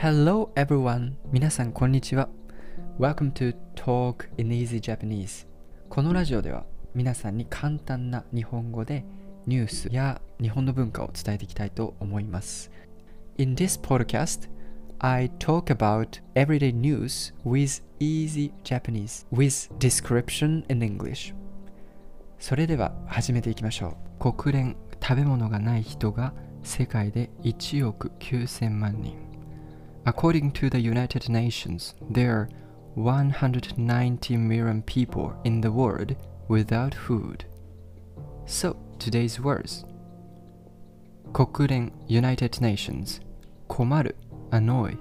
Hello everyone! 皆さんこんにちは。Welcome to Talk in Easy Japanese. このラジオでは皆さんに簡単な日本語でニュースや日本の文化を伝えていきたいと思います。In this podcast, I talk about everyday news with easy Japanese with description in English. それでは始めていきましょう。国連食べ物がない人が世界で1億9000万人。According to the United Nations, there are 190 million people in the world without food. So, today's words 国連 United Nations 困る annoy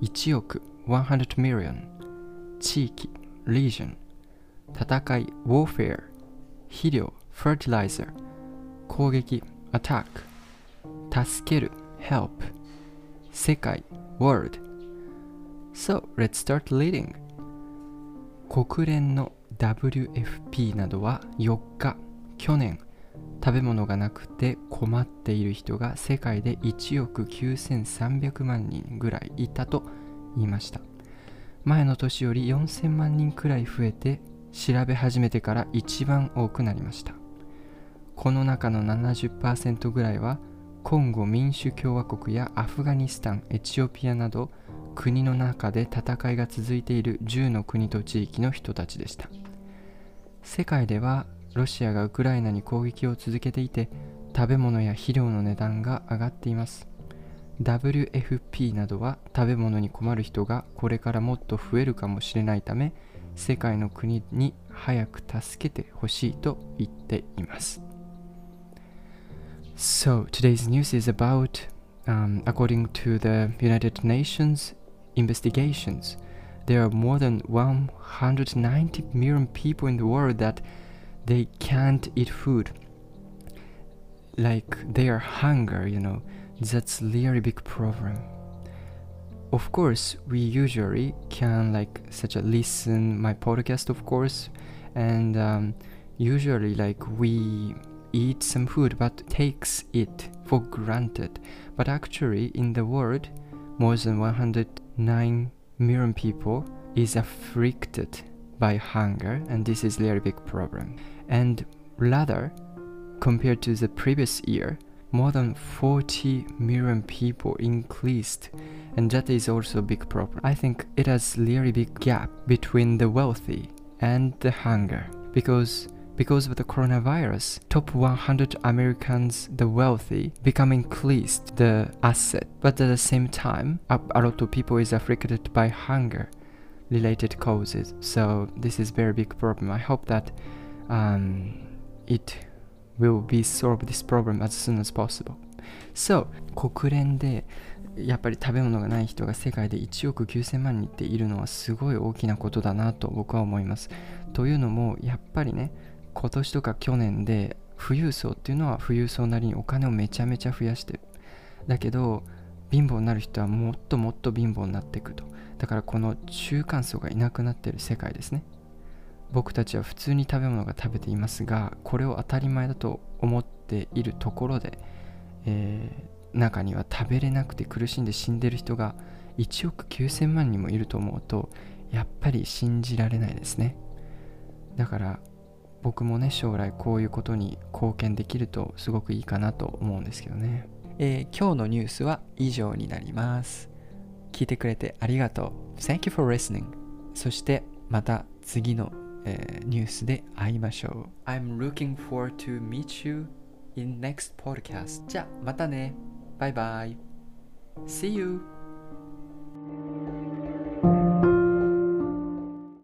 1億100 million 地域 region 戦い warfare 肥料 fertilizer 攻撃 attack 助ける help 世界 world. So, let's start reading 国連の WFP などは4日去年食べ物がなくて困っている人が世界で1億9300万人ぐらいいたと言いました。前の年より4000万人くらい増えて調べ始めてから一番多くなりました。この中の70%ぐらいはコンゴ民主共和国やアフガニスタンエチオピアなど国の中で戦いが続いている10の国と地域の人たちでした。世界ではロシアがウクライナに攻撃を続けていて食べ物や肥料の値段が上がっています。WFP などは食べ物に困る人がこれからもっと増えるかもしれないため世界の国に早く助けてほしいと言っています。So today's news is about um, according to the United Nations investigations there are more than 190 million people in the world that they can't eat food. Like they are hunger you know. That's really big problem. Of course we usually can like such a listen my podcast of course. And um, usually like we eat some food but takes it for granted. But actually in the world more than 109 million people is afflicted by hunger and this is really big problem. And rather compared to the previous year more than 40 million people increased and that is also a big problem. I think it has really big gap between the wealthy and the hunger because because of the coronavirus top 100 americans the wealthy become increased the asset but at the same time a, a lot of people is afflicted by hunger related causes so this is very big problem i hope that um, it will be solve this problem as soon as possible. So, 国連でやっぱり食べ物がない人が世界で1億9000万人っているのはすごい大きなことだなと僕は思います。というのもやっぱりね 今年とか去年で富裕層っていうのは富裕層なりにお金をめちゃめちゃ増やしてる。だけど貧乏になる人はもっともっと貧乏になっていくと。だからこの中間層がいなくなってる世界ですね。僕たちは普通に食べ物が食べていますがこれを当たり前だと思っているところで、えー、中には食べれなくて苦しんで死んでる人が1億9000万人もいると思うとやっぱり信じられないですねだから僕もね将来こういうことに貢献できるとすごくいいかなと思うんですけどね、えー、今日のニュースは以上になります聞いてくれてありがとう Thank you for listening そしてまた次のえー、ニュースで会いましょう。I'm looking forward to meet you in next podcast. じゃあまたね。バイバイ。See you!